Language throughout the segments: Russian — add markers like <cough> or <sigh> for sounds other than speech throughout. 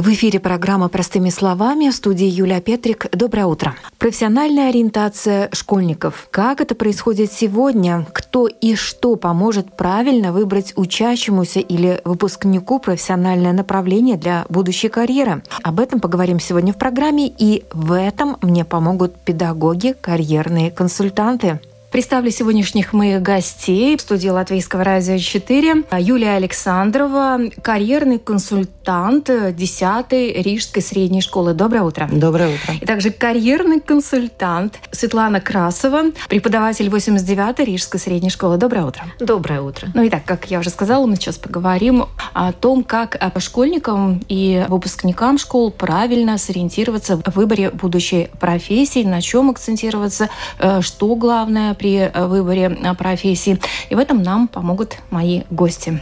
В эфире программа «Простыми словами» в студии Юлия Петрик. Доброе утро. Профессиональная ориентация школьников. Как это происходит сегодня? Кто и что поможет правильно выбрать учащемуся или выпускнику профессиональное направление для будущей карьеры? Об этом поговорим сегодня в программе, и в этом мне помогут педагоги, карьерные консультанты. Представлю сегодняшних моих гостей в студии Латвийского радио 4. Юлия Александрова, карьерный консультант 10-й Рижской средней школы. Доброе утро. Доброе утро. И также карьерный консультант Светлана Красова, преподаватель 89-й Рижской средней школы. Доброе утро. Доброе утро. Ну и так, как я уже сказала, мы сейчас поговорим о том, как школьникам и выпускникам школ правильно сориентироваться в выборе будущей профессии, на чем акцентироваться, э, что главное при э, выборе э, профессии. И в этом нам помогут мои гости.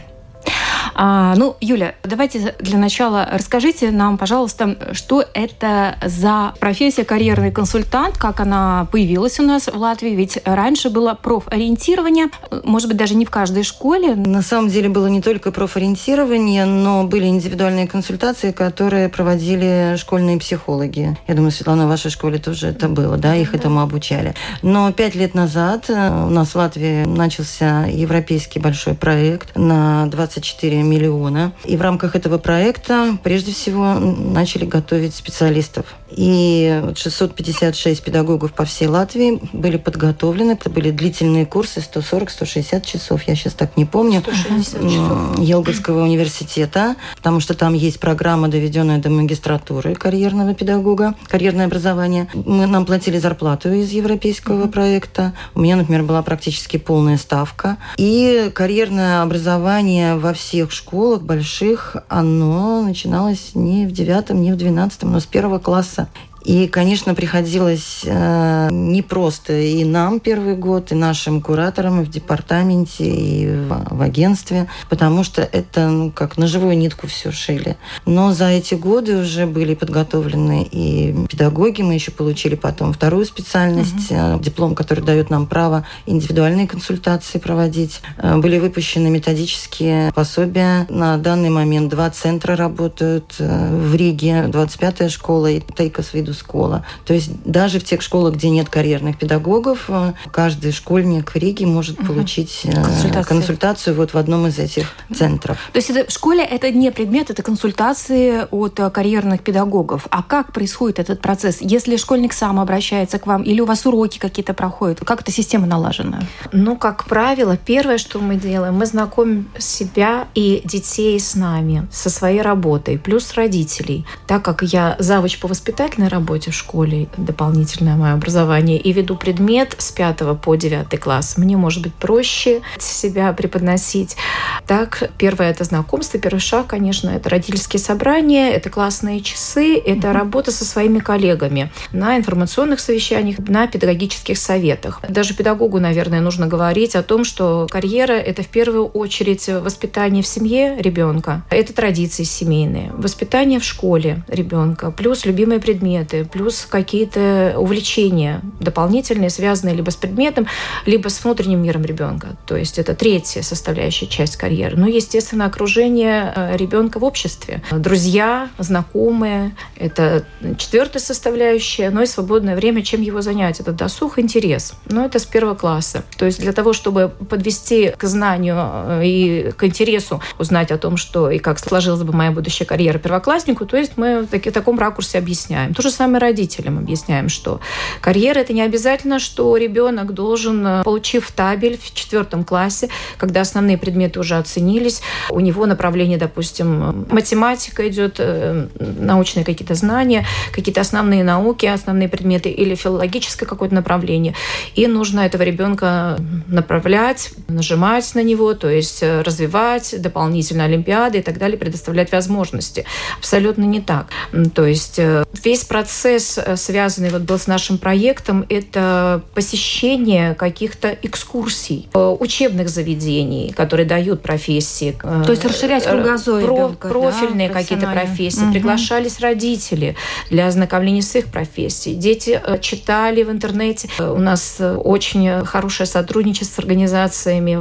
А, ну, Юля, давайте для начала расскажите нам, пожалуйста, что это за профессия карьерный консультант, как она появилась у нас в Латвии, ведь раньше было профориентирование, может быть, даже не в каждой школе. На самом деле было не только профориентирование, но были индивидуальные консультации, которые проводили школьные психологи. Я думаю, Светлана, в вашей школе тоже это было, да, их этому обучали. Но пять лет назад э, у нас в Латвии начался европейский большой проект на 24 миллиона. И в рамках этого проекта прежде всего начали готовить специалистов. И 656 педагогов по всей Латвии были подготовлены. Это были длительные курсы, 140-160 часов, я сейчас так не помню. 160 часов. Елговского университета, потому что там есть программа, доведенная до магистратуры карьерного педагога, карьерное образование. Мы, нам платили зарплату из европейского mm-hmm. проекта. У меня, например, была практически полная ставка. И карьерное образование во всех школах больших, оно начиналось не в девятом, не в двенадцатом, но с первого класса. up. И, конечно, приходилось э, не просто и нам первый год, и нашим кураторам и в департаменте, и в, в агентстве, потому что это ну, как на живую нитку все шили. Но за эти годы уже были подготовлены и педагоги, мы еще получили потом вторую специальность, угу. диплом, который дает нам право индивидуальные консультации проводить. Э, были выпущены методические пособия. На данный момент два центра работают э, в Риге, 25-я школа и Тейкос Видус школа. То есть даже в тех школах, где нет карьерных педагогов, э, каждый школьник Риги может угу. получить э, консультацию. консультацию вот в одном из этих центров. То есть это, в школе это не предмет, это консультации от э, карьерных педагогов. А как происходит этот процесс? Если школьник сам обращается к вам или у вас уроки какие-то проходят, как эта система налажена? Ну, как правило, первое, что мы делаем, мы знакомим себя и детей с нами, со своей работой, плюс родителей. Так как я завуч по воспитательной работе, работе в школе, дополнительное мое образование, и веду предмет с 5 по 9 класс, мне может быть проще себя преподносить. Так, первое это знакомство, первый шаг, конечно, это родительские собрания, это классные часы, это работа со своими коллегами на информационных совещаниях, на педагогических советах. Даже педагогу, наверное, нужно говорить о том, что карьера – это в первую очередь воспитание в семье ребенка, это традиции семейные, воспитание в школе ребенка, плюс любимые предметы, предметы, плюс какие-то увлечения дополнительные, связанные либо с предметом, либо с внутренним миром ребенка. То есть это третья составляющая часть карьеры. Ну, естественно, окружение э, ребенка в обществе. Друзья, знакомые – это четвертая составляющая. Ну и свободное время, чем его занять. Это досуг, интерес. Но это с первого класса. То есть для того, чтобы подвести к знанию э, и к интересу узнать о том, что и как сложилась бы моя будущая карьера первокласснику, то есть мы в таком ракурсе объясняем. То же самое родителям объясняем, что карьера это не обязательно, что ребенок должен, э, получив табель в четвертом классе, когда основные предметы уже оценились, у него направление, допустим, математика идет, э, научные какие-то знания, какие-то основные науки, основные предметы или филологическое какое-то направление. И нужно этого ребенка направлять, нажимать на него, то есть э, развивать дополнительно олимпиады и так далее, предоставлять возможности. Абсолютно не так. То есть весь процесс процесс, э, связанный вот был с нашим проектом, это посещение каких-то экскурсий, э, учебных заведений, которые дают профессии. То есть расширять кругозор про, ребенка, Профильные да, какие-то профессии. Угу. Приглашались родители для ознакомления с их профессией. Дети читали в интернете. У нас очень хорошее сотрудничество с организациями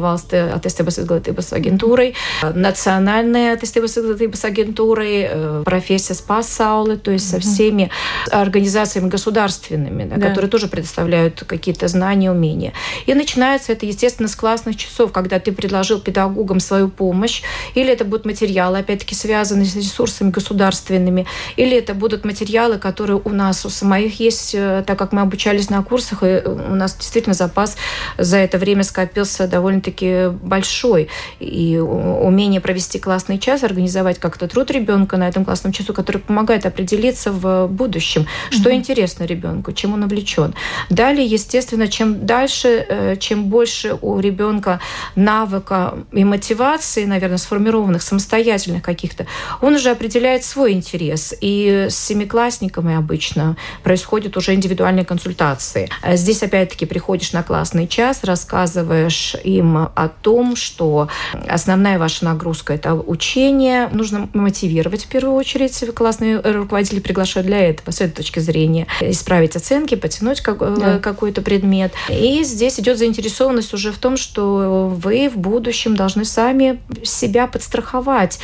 attīstības izglītības агентурой, attīstības izglītības агентурой, профессия с пассаулы, то есть со всеми организациями государственными, да, да. которые тоже предоставляют какие-то знания, умения. И начинается это, естественно, с классных часов, когда ты предложил педагогам свою помощь, или это будут материалы, опять-таки, связанные с ресурсами государственными, или это будут материалы, которые у нас у самих есть, э, так как мы обучались на курсах, и у нас действительно запас за это время скопился довольно-таки большой. И умение провести классный час, организовать как-то труд ребенка на этом классном часу, который помогает определиться в будущем, что mm-hmm. интересно ребенку, чем он увлечен. Далее, естественно, чем дальше, э, чем больше у ребенка навыка и мотивации, наверное, сформированных, самостоятельных каких-то, он уже определяет свой интерес. И с семиклассниками обычно происходят уже индивидуальные консультации. А здесь, опять-таки, приходишь на классный час, рассказываешь им о том, что основная ваша нагрузка – это учение. Нужно мотивировать в первую очередь. Классные руководители приглашают для этого, с этой точки зрения. Исправить оценки, потянуть как, э, да. какой-то предмет. И здесь идет заинтересованность уже в том, что вы в будущем должны сами себя подстраховать.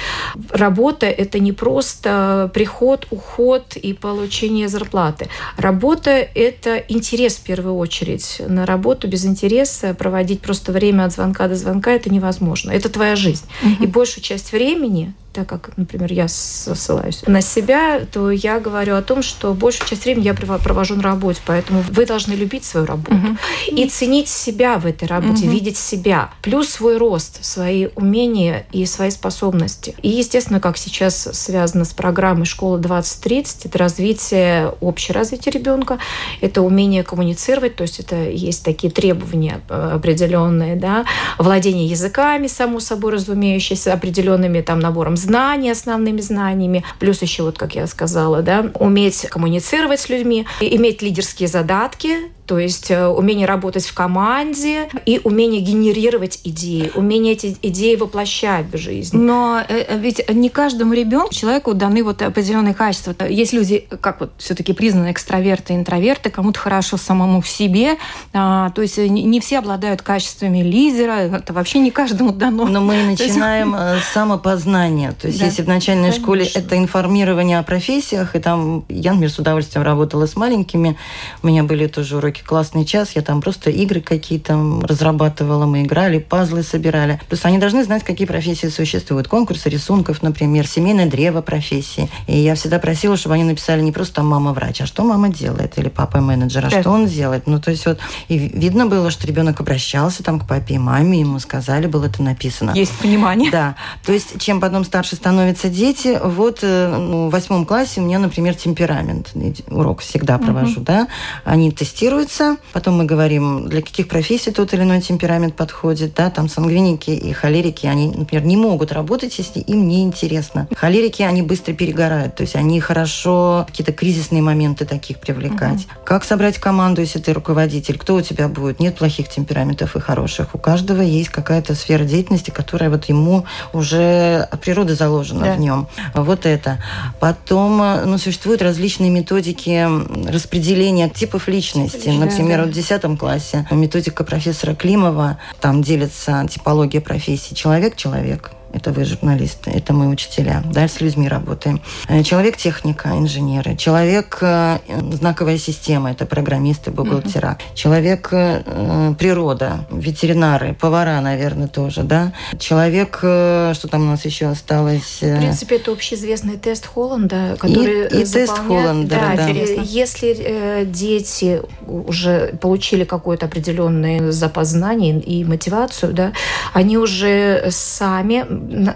Работа – это не просто приход, уход и получение зарплаты. Работа – это интерес в первую очередь. На работу без интереса проводить просто время от звонка до звонка – это невозможно. Это твоя жизнь. Угу. И большую часть времени так как, например, я ссылаюсь на себя, то я говорю о том, что большую часть времени я провожу на работе, поэтому вы должны любить свою работу угу. и ценить себя в этой работе, угу. видеть себя, плюс свой рост, свои умения и свои способности. И, естественно, как сейчас связано с программой «Школа 2030», это развитие, общее развитие ребенка, это умение коммуницировать, то есть это есть такие требования э, определенные, да, владение языками, само собой разумеющееся, определенными там набором знаний, основными знаниями, плюс еще, вот как я сказала, да, уметь коммуницировать с людьми, иметь лидерские задатки, то есть э, умение работать в команде и умение генерировать идеи, умение эти идеи воплощать в жизнь. Но э, э, ведь не каждому ребенку, человеку даны вот определенные качества. Есть люди, как вот все-таки признаны экстраверты, интроверты, кому-то хорошо самому в себе. А, то есть не все обладают качествами лидера, это вообще не каждому дано. Но мы <laughs> начинаем <laughs> с самопознания. То есть да. если в начальной Конечно. школе это информирование о профессиях, и там я, например, с удовольствием работала с маленькими, у меня были тоже уроки классный час, я там просто игры какие-то разрабатывала, мы играли, пазлы собирали. Плюс они должны знать, какие профессии существуют. Конкурсы рисунков, например, семейное древо профессии. И я всегда просила, чтобы они написали не просто мама врач, а что мама делает, или папа менеджер, а что он делает. Ну, то есть вот, и видно было, что ребенок обращался там к папе и маме, ему сказали, было это написано. Есть понимание. Да. То есть, чем потом старше становятся дети, вот э, ну, в восьмом классе у меня, например, темперамент. Урок всегда провожу, угу. да. Они тестируют формируется. Потом мы говорим, для каких профессий тот или иной темперамент подходит. Да? Там сангвиники и холерики, они, например, не могут работать, если им не интересно. Холерики, они быстро перегорают. То есть они хорошо какие-то кризисные моменты таких привлекать. Угу. Как собрать команду, если ты руководитель? Кто у тебя будет? Нет плохих темпераментов и хороших. У каждого есть какая-то сфера деятельности, которая вот ему уже от природы заложена да. в нем. Вот это. Потом ну, существуют различные методики распределения типов личности. Например, да, да. в 10 классе. Методика профессора Климова, там делится типология профессий человек-человек, это вы журналисты, это мы учителя. Дальше с людьми работаем. Э, человек техника, инженеры. Человек э, знаковая система, это программисты, бухгалтера. Mm-hmm. Человек э, природа, ветеринары, повара, наверное, тоже, да. Человек, что там у нас еще осталось? В принципе, это общеизвестный тест Холланда, который и, и тест Холланда, да, да. Если дети уже получили какой-то определенный запас знаний и мотивацию, да, они уже сами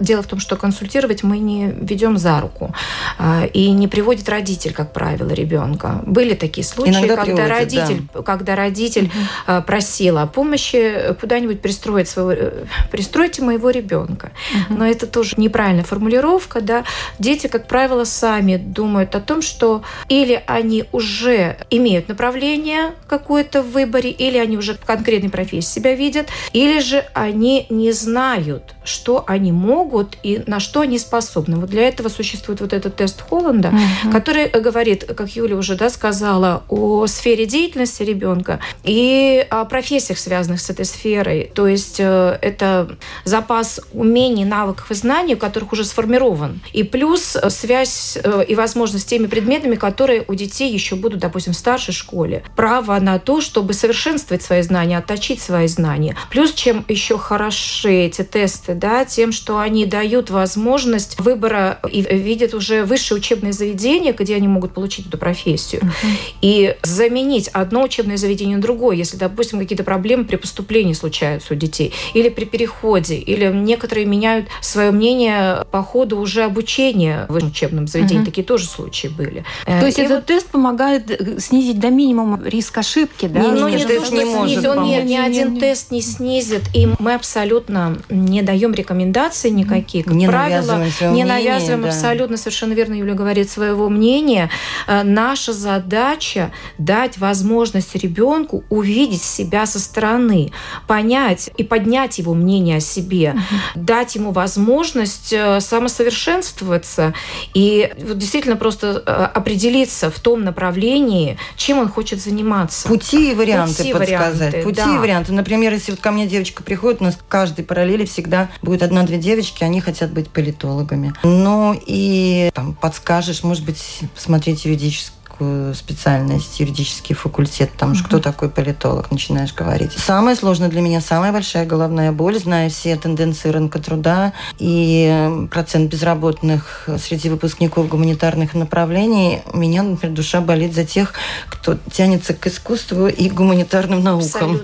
дело в том, что консультировать мы не ведем за руку. А, и не приводит родитель, как правило, ребенка. Были такие случаи, Иногда когда приводит, родитель, да. когда родитель угу. просил о помощи куда-нибудь пристроить своего, э, пристройте моего ребенка. Угу. Но это тоже неправильная формулировка, да. Дети, как правило, сами думают о том, что или они уже имеют направление какое-то в выборе, или они уже в конкретной профессии себя видят, или же они не знают, что они могут и на что они способны. Вот для этого существует вот этот тест Холланда, угу. который говорит, как Юля уже да, сказала, о сфере деятельности ребенка и о профессиях, связанных с этой сферой. То есть э, это запас умений, навыков и знаний, у которых уже сформирован. И плюс э, связь э, и возможность с теми предметами, которые у детей еще будут, допустим, в старшей школе. Право на то, чтобы совершенствовать свои знания, отточить свои знания. Плюс, чем еще хороши эти тесты, да, тем, что они дают возможность выбора и видят уже высшее учебное заведение, где они могут получить эту профессию. Uh-huh. И заменить одно учебное заведение на другое, если, допустим, какие-то проблемы при поступлении случаются у детей, или при переходе, или некоторые меняют свое мнение по ходу уже обучения в учебном заведении. Uh-huh. Такие тоже случаи были. То есть и этот вот... тест помогает э, снизить до минимума риск ошибки, да? Не, ну, не, тест не может Он ни, ни один тест не снизит, и мы абсолютно не даем рекомендаций никаких. Как не правило, не навязываем да. абсолютно, совершенно верно Юля говорит, своего мнения. Э, наша задача дать возможность ребенку увидеть себя со стороны, понять и поднять его мнение о себе, угу. дать ему возможность э, самосовершенствоваться и вот действительно просто э, определиться в том направлении, чем он хочет заниматься. Пути и варианты Пути подсказать. Варианты, Пути да. и варианты. Например, если вот ко мне девочка приходит, у нас в каждой параллели всегда будет одна-две девочки, они хотят быть политологами. Ну и там, подскажешь, может быть, посмотреть юридическое юридическую специальность, юридический факультет, потому что кто такой политолог, начинаешь говорить. Самое сложное для меня, самая большая головная боль, зная все тенденции рынка труда и процент безработных среди выпускников гуманитарных направлений, у меня, например, душа болит за тех, кто тянется к искусству и гуманитарным наукам.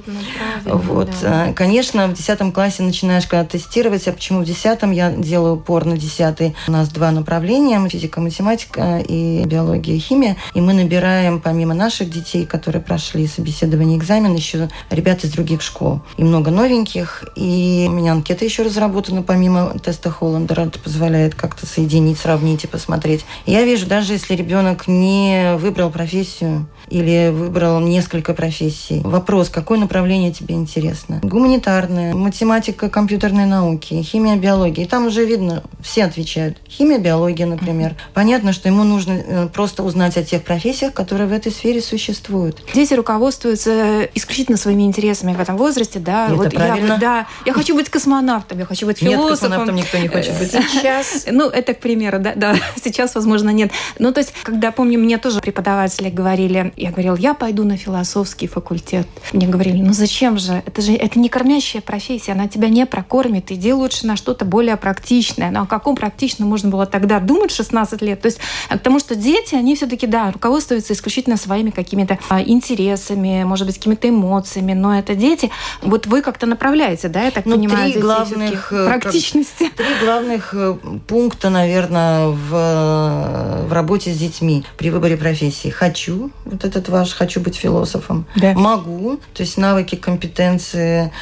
Вот. Да. А, конечно, в 10 классе начинаешь когда тестировать, а почему в 10 я делаю упор на 10 У нас два направления, физика, математика и биология химия. И мы набираем, помимо наших детей, которые прошли собеседование экзамен, еще ребят из других школ. И много новеньких. И у меня анкета еще разработана, помимо теста Холландера. Это позволяет как-то соединить, сравнить и посмотреть. И я вижу, даже если ребенок не выбрал профессию или выбрал несколько профессий, вопрос, какое направление тебе интересно? Гуманитарное, математика, компьютерные науки, химия, биология. И там уже видно, все отвечают. Химия, биология, например. Понятно, что ему нужно э, просто узнать о тех профессиях, которые в этой сфере существуют. Дети руководствуются исключительно своими интересами в этом возрасте, да. Это вот правильно. Я, да, я хочу быть космонавтом, я хочу быть философом. Нет, космонавтом никто не хочет быть. Сейчас, ну, это к примеру, да, да, <laughs> сейчас, возможно, нет. Ну, то есть, когда, помню, мне тоже преподаватели говорили, я говорила, я пойду на философский факультет. Мне говорили, ну зачем же? Это же это не кормящая профессия, она тебя не прокормит, иди лучше на что-то более практичное. Но ну, о каком практичном можно было тогда думать 16 лет? То есть, потому что дети, они все-таки, да, руководствуются исключительно своими какими-то а, интересами, может быть, какими-то эмоциями, но это дети. Вот вы как-то направляете, да, я так ну, понимаю, три главных э, практичности. <laughs> Три главных э, пункта, наверное, в, э, в работе с детьми при выборе профессии. Хочу, вот этот ваш, хочу быть философом. Да. Могу, то есть навыки, компетенции,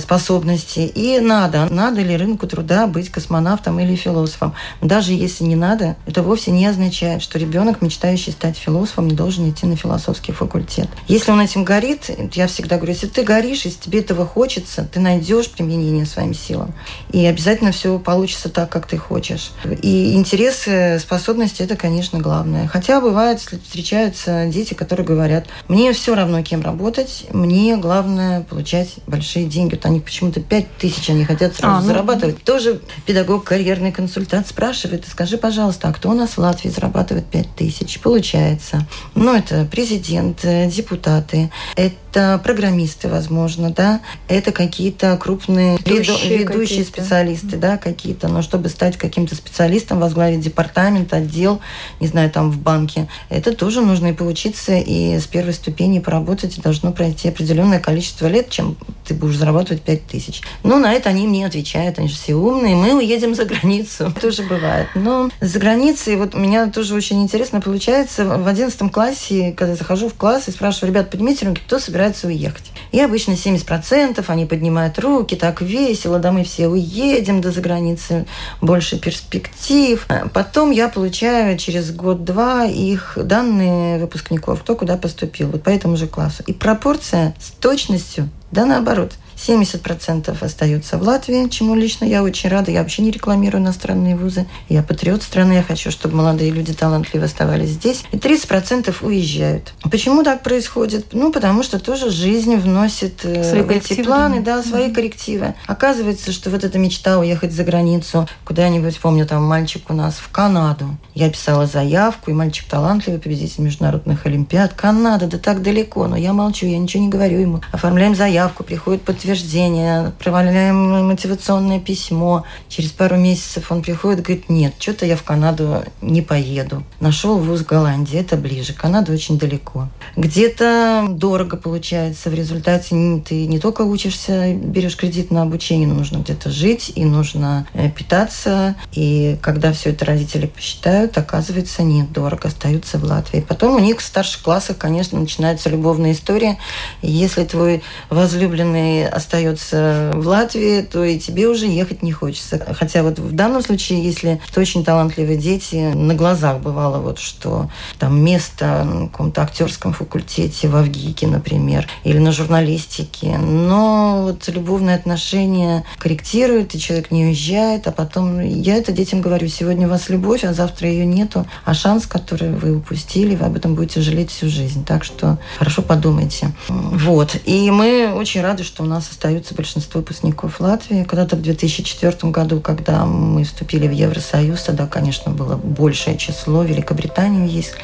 способности. И надо. Надо ли рынку труда быть космонавтом или философом? Даже если не надо, это вовсе не означает, что ребенок, мечтающий стать философом, не должен идти на философский факультет. Если он этим горит, я всегда говорю, если ты горишь, если тебе этого хочется, ты найдешь применение своим силам. И обязательно все получится так, как ты хочешь. И интересы, способности – это, конечно, главное. Хотя бывает, встречаются дети, которые говорят, мне все равно, кем работать, мне главное получать большие деньги. Вот они почему-то 5 тысяч они хотят сразу а, ну... зарабатывать. Тоже педагог, карьерный консультант спрашивает, скажи, пожалуйста, а кто у нас в Латвии зарабатывает 5 тысяч? Получается получается. Ну, это президент, депутаты, это это программисты, возможно, да, это какие-то крупные ведущие, ведущие специалисты, да, какие-то, но чтобы стать каким-то специалистом, возглавить департамент, отдел, не знаю, там в банке, это тоже нужно и поучиться, и с первой ступени поработать, и должно пройти определенное количество лет, чем ты будешь зарабатывать 5 тысяч. Но на это они мне отвечают, они же все умные, мы уедем за границу. <laughs> Тоже бывает. Но за границей, вот у меня тоже очень интересно получается, в 11 классе, когда захожу в класс и спрашиваю, ребят, поднимите руки, кто собирается уехать? И обычно 70% они поднимают руки, так весело, да мы все уедем до за границы, больше перспектив. Потом я получаю через год-два их данные выпускников, кто куда поступил, вот по этому же классу. И пропорция с точностью, да наоборот – 70% остаются в Латвии, чему лично я очень рада. Я вообще не рекламирую иностранные вузы. Я патриот страны, я хочу, чтобы молодые люди талантливо оставались здесь. И 30% уезжают. Почему так происходит? Ну, потому что тоже жизнь вносит э, свои в эти планы, да, свои mm-hmm. коррективы. Оказывается, что вот эта мечта уехать за границу, куда-нибудь, помню, там мальчик у нас в Канаду. Я писала заявку, и мальчик талантливый, победитель международных олимпиад. Канада, да так далеко. Но я молчу, я ничего не говорю ему. Оформляем заявку, приходит подтверждение подтверждение, отправляем мотивационное письмо. Через пару месяцев он приходит и говорит, нет, что-то я в Канаду не поеду. Нашел вуз в Голландии, это ближе. Канада очень далеко. Где-то дорого получается. В результате ты не только учишься, берешь кредит на обучение, но нужно где-то жить и нужно э, питаться. И когда все это родители посчитают, оказывается, нет, дорого, остаются в Латвии. Потом у них в старших классах, конечно, начинается любовная история. Если твой возлюбленный остается в Латвии, то и тебе уже ехать не хочется. Хотя вот в данном случае, если это очень талантливые дети, на глазах бывало вот, что там место на каком-то актерском факультете в Авгике, например, или на журналистике. Но вот любовные отношения корректируют, и человек не уезжает, а потом я это детям говорю, сегодня у вас любовь, а завтра ее нету, а шанс, который вы упустили, вы об этом будете жалеть всю жизнь. Так что хорошо подумайте. Вот. И мы очень рады, что у нас остаются большинство выпускников Латвии. Когда-то в 2004 году, когда мы вступили в Евросоюз, тогда, конечно, было большее число. Великобритании есть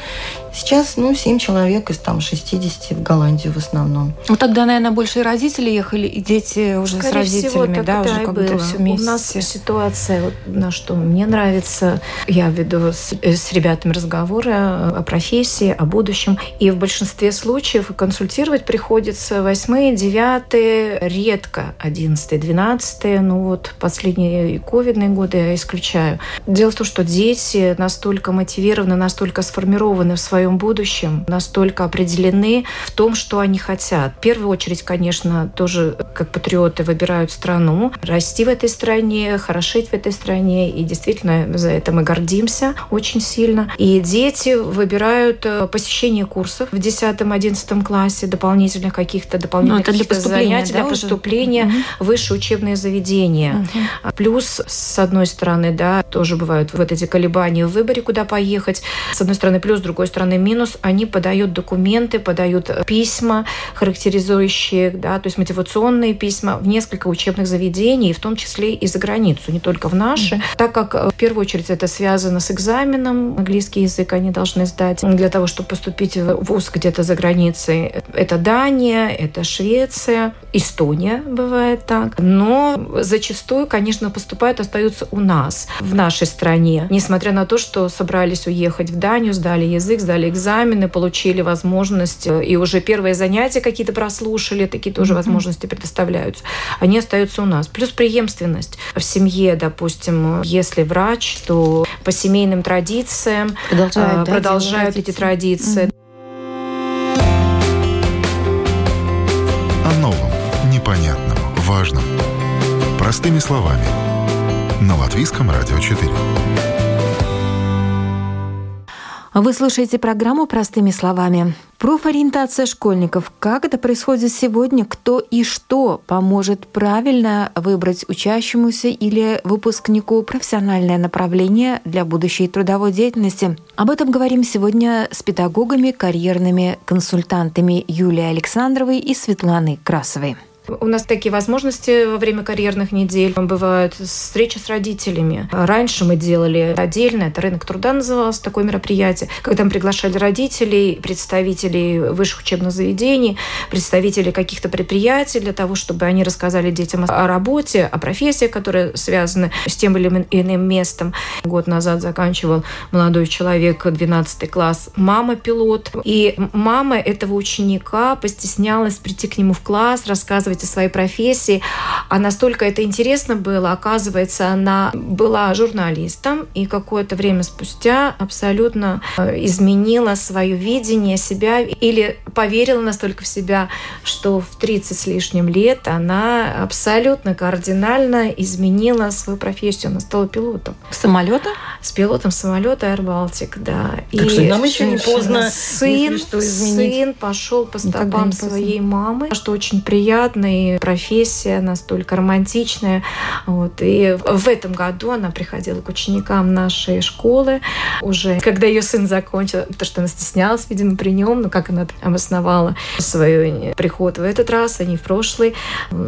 Сейчас, ну, 7 человек из там 60 в Голландию в основном. Ну, тогда, наверное, больше и родители ехали, и дети уже Скорее с родителями, всего, да, уже как было. все вместе. У нас ситуация, вот, на что мне нравится, я веду с, с ребятами разговоры о профессии, о будущем, и в большинстве случаев консультировать приходится 8 9 редко 11 12 ну вот последние ковидные годы я исключаю. Дело в том, что дети настолько мотивированы, настолько сформированы в своей своем будущем, настолько определены в том, что они хотят. В первую очередь, конечно, тоже как патриоты выбирают страну, расти в этой стране, хорошить в этой стране, и действительно за это мы гордимся очень сильно. И дети выбирают э, посещение курсов в 10-11 классе, дополнительных каких-то дополнительных ну, для занятий, да, для поступления угу. в высшее учебное заведение. Угу. Плюс, с одной стороны, да, тоже бывают вот эти колебания в выборе, куда поехать. С одной стороны, плюс, с другой стороны, стороны, минус, они подают документы, подают письма, характеризующие, да, то есть мотивационные письма в несколько учебных заведений, в том числе и за границу, не только в наши, mm-hmm. так как э, в первую очередь это связано с экзаменом, английский язык они должны сдать для того, чтобы поступить в вуз где-то за границей. Это Дания, это Швеция, Эстония бывает так, но зачастую, конечно, поступают, остаются у нас, в нашей стране, несмотря на то, что собрались уехать в Данию, сдали язык, сдали сдали экзамены, получили возможность, э, и уже первые занятия какие-то прослушали, такие тоже mm-hmm. возможности предоставляются. Они остаются у нас. Плюс преемственность в семье, допустим, если врач, то по семейным традициям продолжают, да, продолжают эти традиции. Mm-hmm. О новом, непонятном, важном. Простыми словами. На Латвийском радио 4. Вы слушаете программу «Простыми словами». Профориентация школьников. Как это происходит сегодня? Кто и что поможет правильно выбрать учащемуся или выпускнику профессиональное направление для будущей трудовой деятельности? Об этом говорим сегодня с педагогами, карьерными консультантами Юлией Александровой и Светланой Красовой. У нас такие возможности во время карьерных недель бывают встречи с родителями. Раньше мы делали отдельно, это рынок труда называлось, такое мероприятие, когда мы приглашали родителей, представителей высших учебных заведений, представителей каких-то предприятий для того, чтобы они рассказали детям о работе, о профессиях, которые связаны с тем или иным местом. Год назад заканчивал молодой человек 12 класс, мама пилот. И мама этого ученика постеснялась прийти к нему в класс, рассказывать о своей профессии. А настолько это интересно было, оказывается, она была журналистом и какое-то время спустя абсолютно э, изменила свое видение себя или поверила настолько в себя, что в 30 с лишним лет она абсолютно кардинально изменила свою профессию. Она стала пилотом. Самолета? С пилотом самолета Air Baltic, да. Так и что нам еще не поздно сын, что изменить. сын пошел по стопам своей мамы, что очень приятно, и профессия настолько романтичная. Вот. И в этом году она приходила к ученикам нашей школы уже, когда ее сын закончил, потому что она стеснялась, видимо, при нем, но как она обосновала свой приход в этот раз, а не в прошлый.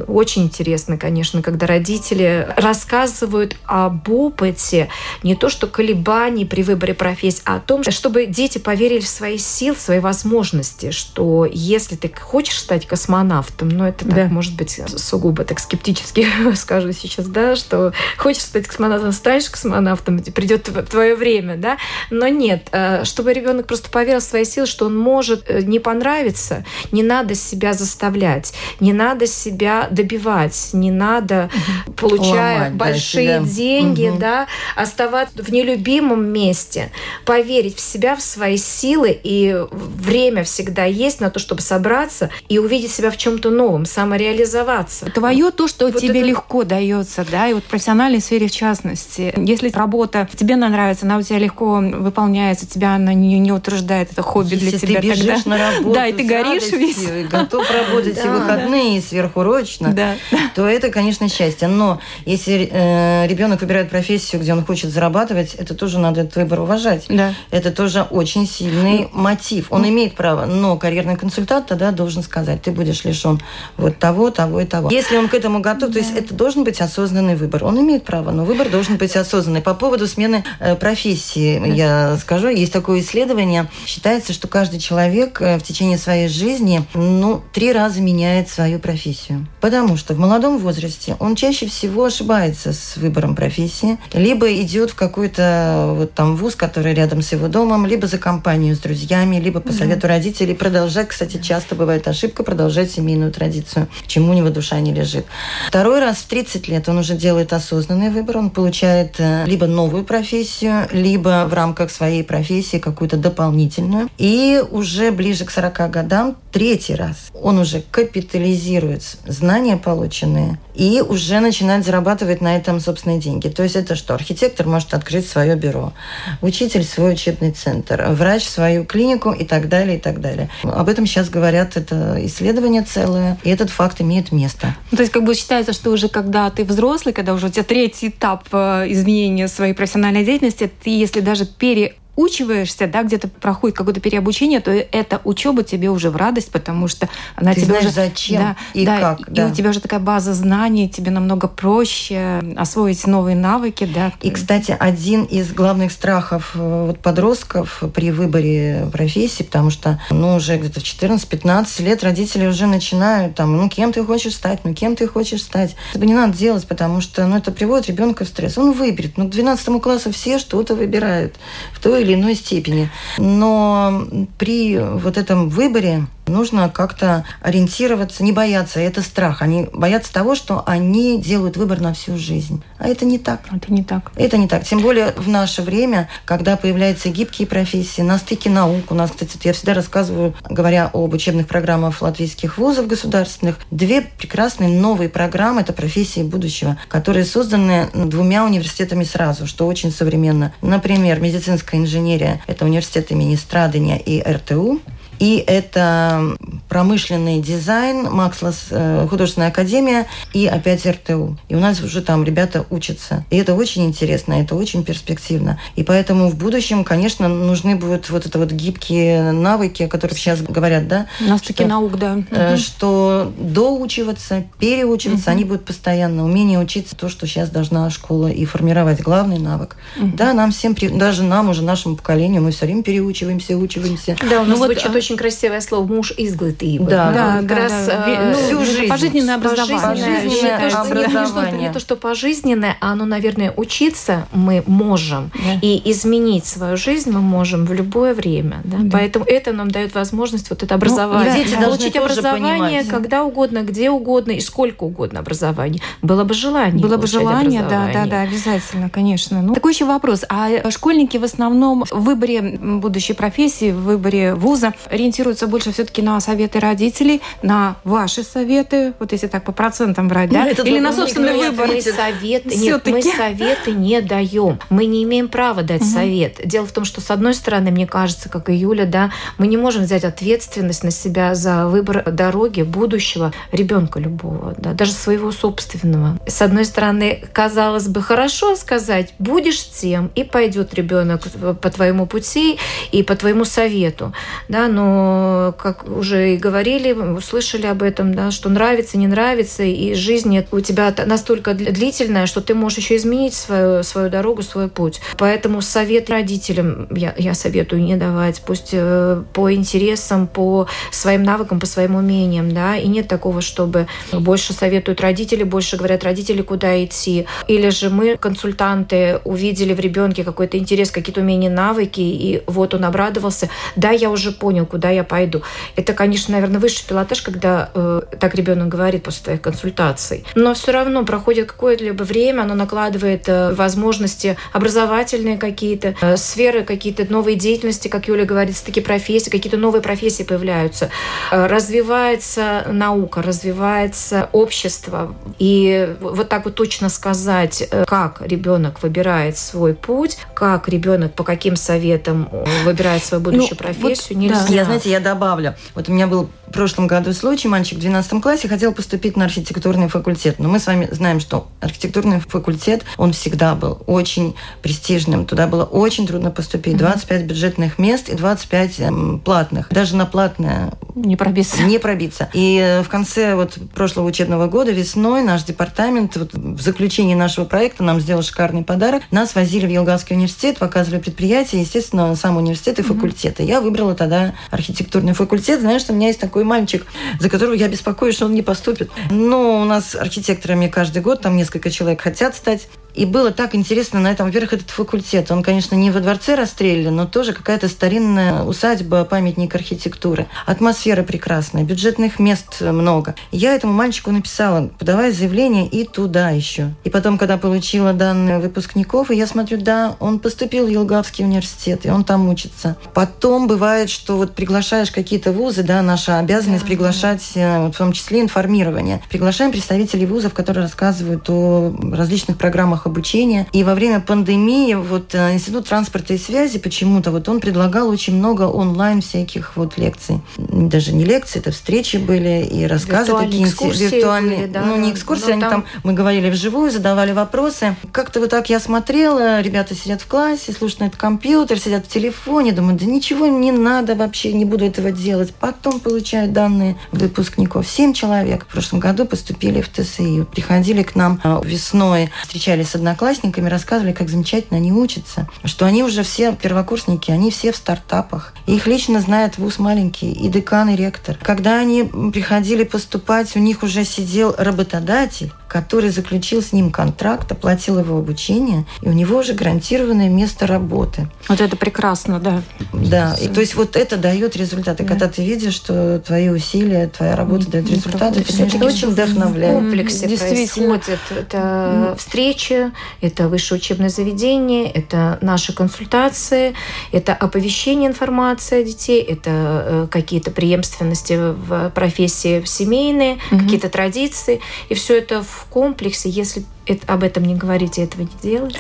Очень интересно, конечно, когда родители рассказывают об опыте, не то что колебаний при выборе профессии, а о том, чтобы дети поверили в свои силы, в свои возможности, что если ты хочешь стать космонавтом, ну это да. Может быть, сугубо так скептически <laughs> скажу сейчас, да, что хочешь стать космонавтом, станешь космонавтом, придет твое время, да, но нет, э, чтобы ребенок просто поверил в свои силы, что он может э, не понравиться, не надо себя заставлять, не надо себя добивать, не надо, получая Ломать, большие да, деньги, угу. да, оставаться в нелюбимом месте, поверить в себя, в свои силы, и время всегда есть на то, чтобы собраться и увидеть себя в чем-то новом, самореализоваться. Твое то, что вот тебе это... легко дается, да, и вот в профессиональной сфере в частности. Если работа тебе она нравится, она у тебя легко выполняется, тебя она не, не утверждает, это хобби Если для тебя ты бежишь тогда. на работу <laughs> да, и ты горишь весь. Готов работать и <laughs> выходные, и сверхурочно, да. то это, конечно, счастье. Но если э, ребенок выбирает профессию, где он хочет зарабатывать, это тоже надо этот выбор уважать. Да. Это тоже очень сильный мотив. Он имеет право, но карьерный консультант тогда должен сказать, ты будешь лишен вот того, того и того. Если он к этому готов, да. то есть это должен быть осознанный выбор. Он имеет право, но выбор должен быть осознанный. По поводу смены э, профессии, я скажу, есть такое исследование. Считается, что каждый человек э, в течение своей жизни, ну, три раза меняет свою профессию. Потому что в молодом возрасте он чаще всего ошибается с выбором профессии, либо идет в какой-то вот там вуз, который рядом с его домом, либо за компанию с друзьями, либо по совету родителей продолжать, кстати, часто бывает ошибка, продолжать семейную традицию, чему у него душа не лежит. Второй раз в 30 лет он уже делает осознанный выбор, он получает э, либо новую профессию, либо в рамках своей профессии какую-то дополнительную. И уже ближе к 40 годам, третий раз, он уже капитализирует знания полученные и уже начинает зарабатывать на этом собственные деньги. То есть это что? Архитектор может открыть свое бюро, учитель свой учебный центр, врач свою клинику и так далее, и так далее. Об этом сейчас говорят, это исследование целое, и этот факт имеет место. Ну, то есть как бы считается, что уже когда ты взрослый, когда уже у тебя третий этап э, изменения своей профессиональной деятельности, ты если даже пере учиваешься, да, где-то проходит какое-то переобучение, то эта учеба тебе уже в радость, потому что она Ты тебе знаешь, уже зачем да, и да, как, и да. у тебя уже такая база знаний, тебе намного проще освоить новые навыки, да. И, кстати, один из главных страхов э, вот, подростков при выборе профессии, потому что, ну, уже где-то в 14-15 лет родители уже начинают там, ну, кем ты хочешь стать, ну, кем ты хочешь стать. Это не надо делать, потому что, ну, это приводит ребенка в стресс. Он выберет. Ну, к 12 классу все что-то выбирают в той или иной степени. Но при вот этом выборе нужно как-то ориентироваться, не бояться. Это страх. Они боятся того, что они делают выбор на всю жизнь. А это не так. Это не так. Это не так. Тем более в наше время, когда появляются гибкие профессии, на стыке наук. У нас, кстати, я всегда рассказываю, говоря об учебных программах латвийских вузов государственных, две прекрасные новые программы – это профессии будущего, которые созданы двумя университетами сразу, что очень современно. Например, медицинская инженерия – это университет имени Страдания и РТУ. И это промышленный дизайн, Макслас э, художественная академия и опять РТУ. И у нас уже там ребята учатся. И это очень интересно, это очень перспективно. И поэтому в будущем, конечно, нужны будут вот это вот гибкие навыки, о которых сейчас говорят, да? На стыке наук, да. Угу. Что доучиваться, переучиваться, угу. они будут постоянно. Умение учиться то, что сейчас должна школа и формировать. Главный навык. Угу. Да, нам всем, даже нам уже, нашему поколению, мы все время переучиваемся, учиваемся. Да, у нас ну, звучит вот, очень красивое слово «муж изглытый». Да, да, да, раз, да. Э, всю ну, жизнь. Пожизненное образование. Пожизненное, пожизненное образование. Не, не, то, что пожизненное, а оно, наверное, учиться мы можем. Да. И изменить свою жизнь мы можем в любое время. Да? Да. Поэтому это нам дает возможность вот это образование. Ну, дети Получить образование понимать. когда угодно, где угодно и сколько угодно образования. Было бы желание. Было бы желание, да, да, да, обязательно, конечно. Ну, такой еще вопрос. А школьники в основном в выборе будущей профессии, в выборе вуза ориентируются больше все-таки на советы родителей, на ваши советы, вот если так по процентам брать, да? Этот Или на собственный выбор? Мы советы, нет, мы советы не даем. Мы не имеем права дать угу. совет. Дело в том, что с одной стороны, мне кажется, как и Юля, да, мы не можем взять ответственность на себя за выбор дороги будущего ребенка любого, да, даже своего собственного. С одной стороны, казалось бы, хорошо сказать, будешь тем, и пойдет ребенок по твоему пути и по твоему совету, да, но как уже и говорили, услышали об этом, да, что нравится, не нравится, и жизнь у тебя настолько длительная, что ты можешь еще изменить свою, свою дорогу, свой путь. Поэтому совет родителям я, я советую не давать, пусть э, по интересам, по своим навыкам, по своим умениям, да, и нет такого, чтобы больше советуют родители, больше говорят родители, куда идти, или же мы, консультанты, увидели в ребенке какой-то интерес, какие-то умения, навыки, и вот он обрадовался, да, я уже понял, куда я пойду. Это, конечно, наверное, высший пилотаж, когда э, так ребенок говорит после твоих консультаций. Но все равно проходит какое-либо время, оно накладывает э, возможности образовательные какие-то, э, сферы, какие-то новые деятельности, как Юля говорит, такие профессии, какие-то новые профессии появляются. Э, развивается наука, развивается общество. И вот так вот точно сказать, э, как ребенок выбирает свой путь, как ребенок по каким советам выбирает свою будущую ну, профессию, вот, нельзя. Да. Я, знаете, я добавлю. Вот у меня был в прошлом году случай, мальчик в 12 классе хотел поступить на архитектурный факультет. Но мы с вами знаем, что архитектурный факультет, он всегда был очень престижным. Туда было очень трудно поступить. 25 бюджетных мест и 25 эм, платных. Даже на платное не пробиться. Не пробиться. И э, в конце вот прошлого учебного года, весной, наш департамент вот, в заключении нашего проекта нам сделал шикарный подарок. Нас возили в Елгавский университет, показывали предприятия, естественно, сам университет и факультеты. Я выбрала тогда архитектурный факультет. Знаешь, что у меня есть такой мальчик, за которого я беспокоюсь, что он не поступит. Но у нас архитекторами каждый год, там несколько человек хотят стать. И было так интересно на этом. Во-первых, этот факультет, он, конечно, не во дворце расстрелян, но тоже какая-то старинная усадьба, памятник архитектуры. Атмосфера прекрасная, бюджетных мест много. Я этому мальчику написала, подавай заявление и туда еще. И потом, когда получила данные выпускников, и я смотрю, да, он поступил в Елгавский университет, и он там учится. Потом бывает, что вот приглашаешь какие-то вузы, да, наша обязанность да, приглашать, да. в том числе информирование. Приглашаем представителей вузов, которые рассказывают о различных программах программах обучения. И во время пандемии вот э, Институт транспорта и связи почему-то вот он предлагал очень много онлайн всяких вот лекций. Даже не лекции, это встречи были и рассказы такие виртуальные. Были, да, ну, не экскурсии, они там... там, мы говорили вживую, задавали вопросы. Как-то вот так я смотрела, ребята сидят в классе, слушают на этот компьютер, сидят в телефоне, думают, да ничего не надо вообще, не буду этого делать. Потом получают данные выпускников. Семь человек в прошлом году поступили в ТСИ, приходили к нам э, весной, встречались с одноклассниками, рассказывали, как замечательно они учатся, что они уже все первокурсники, они все в стартапах. Их лично знает вуз маленький, и декан, и ректор. Когда они приходили поступать, у них уже сидел работодатель, который заключил с ним контракт, оплатил его обучение, и у него уже гарантированное место работы. Вот это прекрасно, да. Да, и то есть вот это дает результаты. Да. Когда ты видишь, что твои усилия, твоя работа дает результаты, это, конечно, это очень вдохновляет. В комплексе происходит. Это встречи, это высшее учебное заведение, это наши консультации, это оповещение информации о детей, это э, какие-то преемственности в профессии семейные, mm какие-то традиции. И все это в комплексе, если это, об этом не говорить и этого не делать,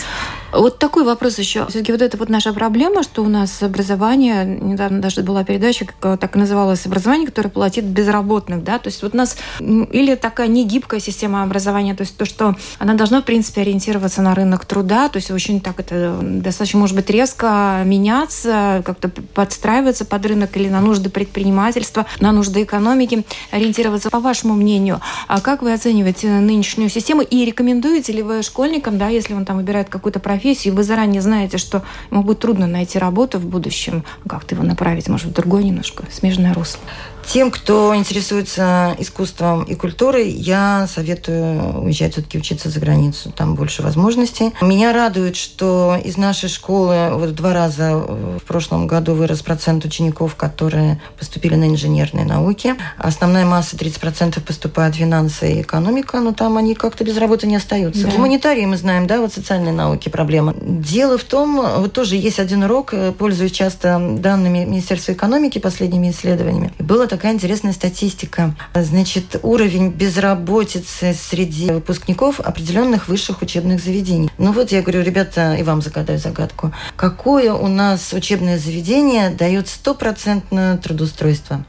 Вот такой вопрос еще. Все-таки вот это вот наша проблема, что у нас образование, недавно даже была передача, как так и называлась, образование, которое платит безработных, да, то есть вот у нас или такая негибкая система образования, то есть то, что она должна, в принципе, ориентироваться на рынок труда, то есть очень так это достаточно, может быть, резко меняться, как-то подстраиваться под рынок или на нужды предпринимательства, на нужды экономики ориентироваться. По вашему мнению, а как вы оцениваете нынешнюю систему и рекомендуете ли вы школьникам, да, если он там выбирает какую-то профессию, вы заранее знаете, что ему будет трудно найти работу в будущем, как-то его направить, может, в другое немножко смежное русло? Тем, кто интересуется искусством и культурой, я советую уезжать все-таки учиться за границу. Там больше возможностей. Меня радует, что из нашей школы вот два раза в прошлом году вырос процент учеников, которые поступили на инженерные науки. Основная масса, 30% поступает в финансы и экономика, но там они как-то без работы не остаются. Да. Гуманитарии мы знаем, да, вот социальные науки проблема. Дело в том, вот тоже есть один урок, пользуюсь часто данными Министерства экономики, последними исследованиями. Было такая интересная статистика. Значит, уровень безработицы среди выпускников определенных высших учебных заведений. Ну вот я говорю, ребята, и вам загадаю загадку. Какое у нас учебное заведение дает стопроцентное трудоустройство?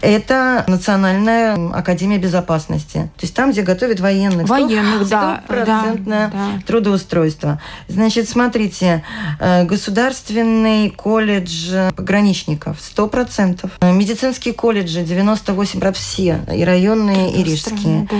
Это Национальная академия безопасности. То есть там, где готовят военных. Военных, да. Стопроцентное да, трудоустройство. Значит, смотрите, э, государственный колледж пограничников 100%. Медицинские колледжи 98%, все, и районные, и рижские. Да.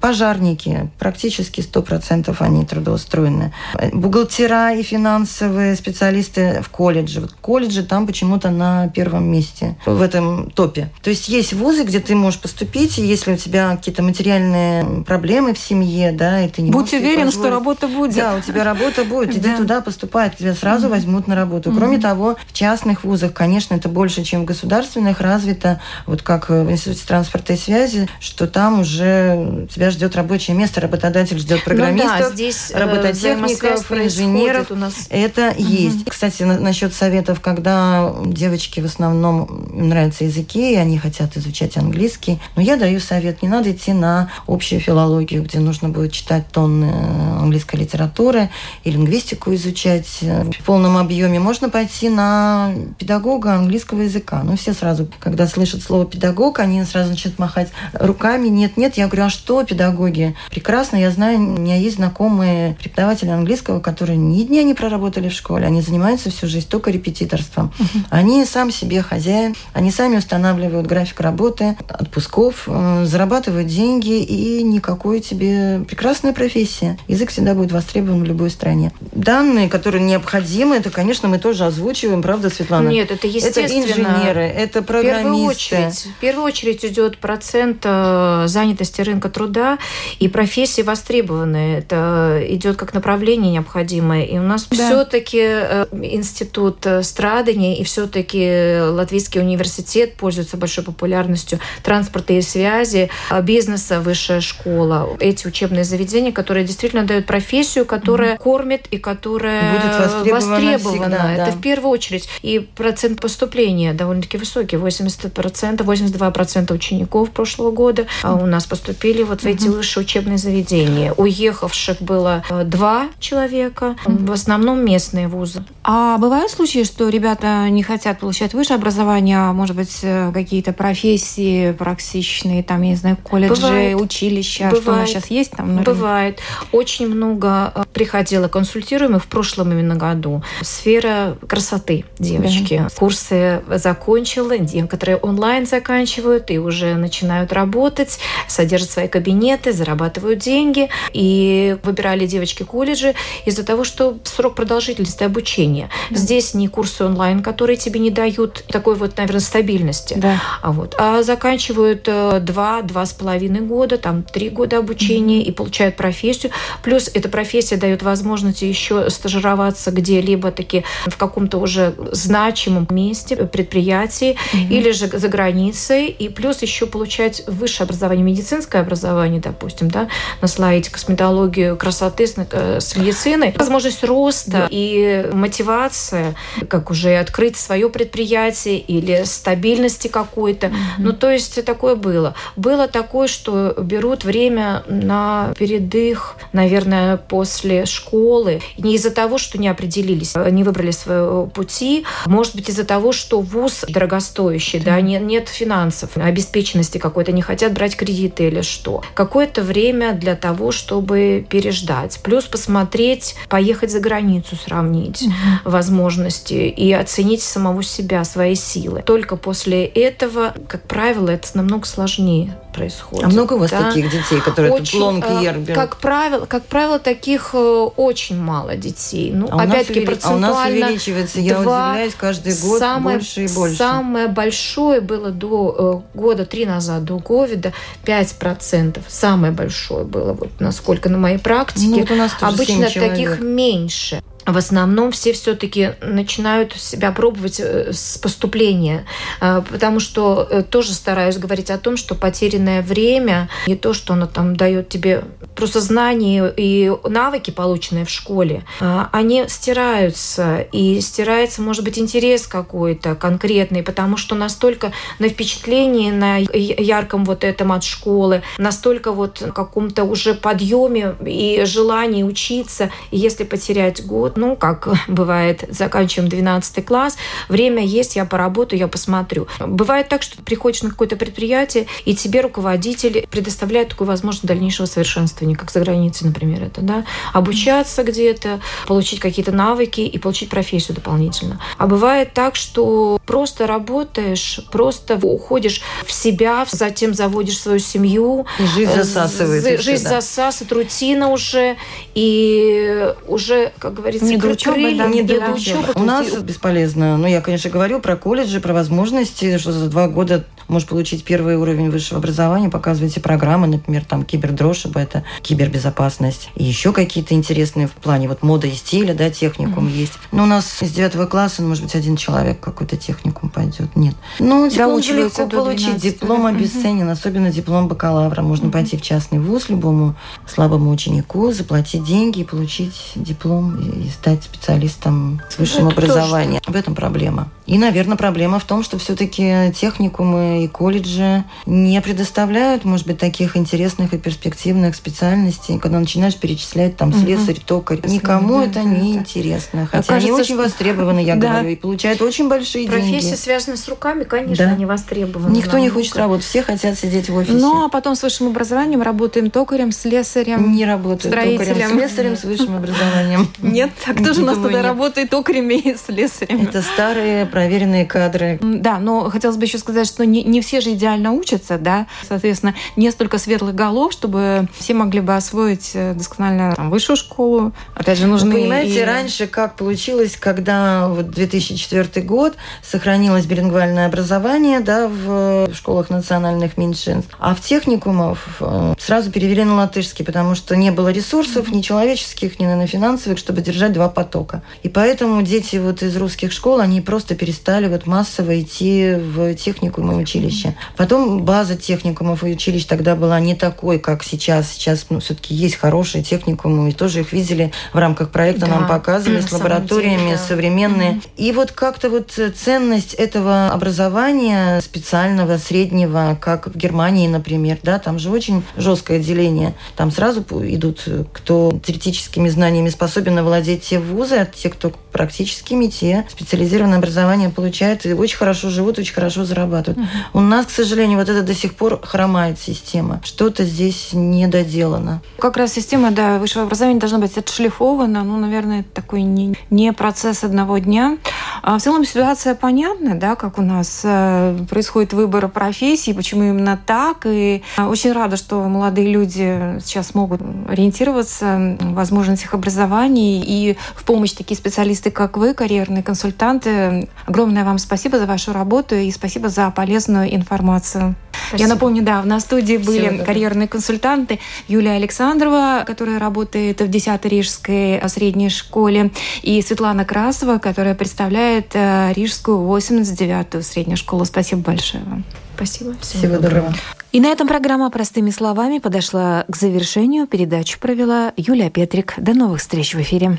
Пожарники практически 100% они трудоустроены. Бухгалтера и финансовые специалисты в колледже. Колледжи там почему-то на первом месте в этом топе. То есть есть вузы, где ты можешь поступить, и если у тебя какие-то материальные проблемы в семье, да, и ты не Будь уверен, что работа будет. Да, у тебя работа будет. Иди туда, поступай, тебя сразу возьмут на работу. Кроме того, в частных вузах, конечно, это больше, чем в государственных, развито, вот как в Институте транспорта и связи, что там уже тебя ждет рабочее место, работодатель ждет программистов, ну, да, здесь э, робототехников, инженеров. У нас. Это угу. есть. Кстати, насчет советов, когда девочки в основном им нравится язык языки, они хотят изучать английский. Но я даю совет, не надо идти на общую филологию, где нужно будет читать тонны э, английской литературы и лингвистику изучать в полном объеме. Можно пойти на педагога английского языка. Ну, все сразу, когда слышат слово педагог, они сразу начинают махать руками. Нет, нет. Я говорю, а что педагоги? Прекрасно, я знаю, у меня есть знакомые преподаватели английского, которые ни дня не проработали в школе. Они занимаются всю жизнь только репетиторством. Они сам себе хозяин, они сами устанавливают график работы, отпусков, э, зарабатывают деньги, и никакой тебе прекрасная профессия. Язык всегда будет востребован в любой стране. Данные, которые необходимы, это, конечно, мы тоже озвучиваем, правда, Светлана? Нет, это естественно. Это инженеры, это программисты. В первую очередь, в первую очередь идет процент э, занятости рынка труда и профессии востребованные. Это идет как направление необходимое. И у нас да. все-таки э, институт страдания и все-таки Латвийский университет пользуются большой популярностью транспорта и связи, а, бизнеса, высшая школа. Эти учебные заведения, которые действительно дают профессию, которая mm-hmm. кормит и которая Будет востребована. востребована. Это да. в первую очередь. И процент поступления довольно-таки высокий. 80%, 82% учеников прошлого года mm-hmm. у нас поступили вот в эти mm-hmm. высшие учебные заведения. Уехавших было э, два человека, mm-hmm. в основном местные вузы. А бывают случаи, что ребята не хотят получать высшее образование, а может быть Э, какие-то профессии практичные, там, я не знаю, колледжи, Бывает. училища, Бывает. что у нас сейчас есть там? Бывает. Очень много э, приходило консультируемых в прошлом именно году. Сфера красоты девочки. Да. Курсы закончила, некоторые онлайн заканчивают и уже начинают работать, содержат свои кабинеты, зарабатывают деньги. И выбирали девочки колледжи из-за того, что срок продолжительности обучения. Да. Здесь не курсы онлайн, которые тебе не дают такой вот, наверное, стабильности. Да. А, вот. а заканчивают э, два, два с половиной года, там три года обучения mm-hmm. и получают профессию. Плюс эта профессия дает возможность еще стажироваться где-либо таки в каком-то уже значимом месте, предприятии mm-hmm. или же за границей. И плюс еще получать высшее образование медицинское образование, допустим, да, наслоить косметологию красоты с, э, с медициной, возможность роста и мотивация, как уже открыть свое предприятие или стабильности какой-то. Mm-hmm. Ну, то есть такое было. Было такое, что берут время на передых, наверное, после школы. Не из-за того, что не определились, не выбрали своего пути, может быть, из-за того, что вуз дорогостоящий, mm-hmm. да, нет, нет финансов, обеспеченности какой-то, не хотят брать кредиты или что. Какое-то время для того, чтобы переждать. Плюс посмотреть, поехать за границу, сравнить mm-hmm. возможности и оценить самого себя, свои силы. Только после этого, как правило, это намного сложнее происходит. А много у вас да? таких детей, которые очень, плонкиер э, берут? Как правило, как правило, таких э, очень мало детей. Ну, а опять-таки, процентуально... А у нас увеличивается, я удивляюсь, каждый год самое, больше и больше. Самое большое было до э, года три назад, до ковида, 5%. Самое большое было, вот насколько на моей практике. Ну, вот у нас Обычно таких меньше в основном все все-таки начинают себя пробовать э, с поступления, э, потому что э, тоже стараюсь говорить о том, что потерянное время, не то, что оно там дает тебе просто знания и навыки, полученные в школе, они стираются, и стирается, может быть, интерес какой-то конкретный, потому что настолько на впечатлении, на ярком вот этом от школы, настолько вот каком-то уже подъеме и желании учиться, и если потерять год, ну, как <laughs> бывает, заканчиваем 12 класс, время есть, я поработаю, я посмотрю. Бывает так, что ты приходишь на какое-то предприятие, и тебе руководитель предоставляет такую возможность дальнейшего совершенствования, как за границей, например, это, да, обучаться где-то, получить какие-то навыки и получить профессию дополнительно. А бывает так, что просто работаешь, просто уходишь в себя, затем заводишь свою семью. И жизнь засасывает. Жизнь да. засасывает, рутина уже, и уже, как говорится, не до учебы, да, не до учебы. У нас бесполезно. Ну, я, конечно, говорю про колледжи, про возможности, что за два года можешь получить первый уровень высшего образования, показываете программы, например, там кибердрошеба, это кибербезопасность. И еще какие-то интересные в плане вот мода и стиля, да, техникум mm-hmm. есть. Но у нас из девятого класса, может быть, один человек какой-то техникум пойдет. Нет. Ну, диплом легко получить. Диплом обесценен, mm-hmm. особенно диплом бакалавра. Можно mm-hmm. пойти в частный вуз любому слабому ученику, заплатить деньги и получить диплом и стать специалистом с высшим это образованием. В этом проблема. И, наверное, проблема в том, что все-таки техникумы и колледжи не предоставляют, может быть, таких интересных и перспективных специальностей, когда начинаешь перечислять там слесарь, угу. токарь. Никому да, это да, не да. интересно. Хотя Кажется, они очень востребованы, я да. говорю, и получают очень большие Профессия, деньги. Профессия, связанная с руками, конечно, да. не востребована. Никто не хочет работать, все хотят сидеть в офисе. Ну, а потом с высшим образованием работаем токарем, слесарем, Не работаю токарем, слесарем с высшим образованием. Нет, а кто же у нас тогда работает токарями и слесарями? Это старые проверенные кадры. Да, но хотелось бы еще сказать, что не, не все же идеально учатся, да, соответственно, не столько светлых голов, чтобы все могли бы освоить э, досконально там, высшую школу. Опять же, нужны... Вы понимаете, и... раньше как получилось, когда вот 2004 год сохранилось билингвальное образование, да, в школах национальных меньшинств, а в техникумах э, сразу перевели на латышский, потому что не было ресурсов ни человеческих, ни на финансовых, чтобы держать два потока. И поэтому дети вот из русских школ, они просто перестали вот массово идти в техникум и училище. Потом база техникумов и училищ тогда была не такой, как сейчас. Сейчас ну, все-таки есть хорошие техникумы, и тоже их видели в рамках проекта, да, нам показывали с лабораториями деле, да. современные. mm И вот как-то вот ценность этого образования специального, среднего, как в Германии, например, да, там же очень жесткое деление. Там сразу идут, кто теоретическими знаниями способен овладеть те вузы, а те, кто практическими, те специализированное образование получают и очень хорошо живут, очень хорошо зарабатывают. У нас, к сожалению, вот это до сих пор хромает система. Что-то здесь не доделано. Как раз система да, высшего образования должна быть отшлифована. Ну, наверное, это такой не, не процесс одного дня. А в целом ситуация понятна, да, как у нас э, происходит выбор профессии, почему именно так. И э, очень рада, что молодые люди сейчас могут ориентироваться в возможностях образования и в помощь такие специалисты, как вы, карьерные консультанты. Огромное вам спасибо за вашу работу и спасибо за полезную информацию. Спасибо. Я напомню, да, в на студии были Всего карьерные доброго. консультанты Юлия Александрова, которая работает в 10-й Рижской средней школе, и Светлана Красова, которая представляет э, Рижскую 89-ю среднюю школу. Спасибо большое вам. Спасибо. Всего, Всего доброго. доброго. И на этом программа «Простыми словами» подошла к завершению. Передачу провела Юлия Петрик. До новых встреч в эфире.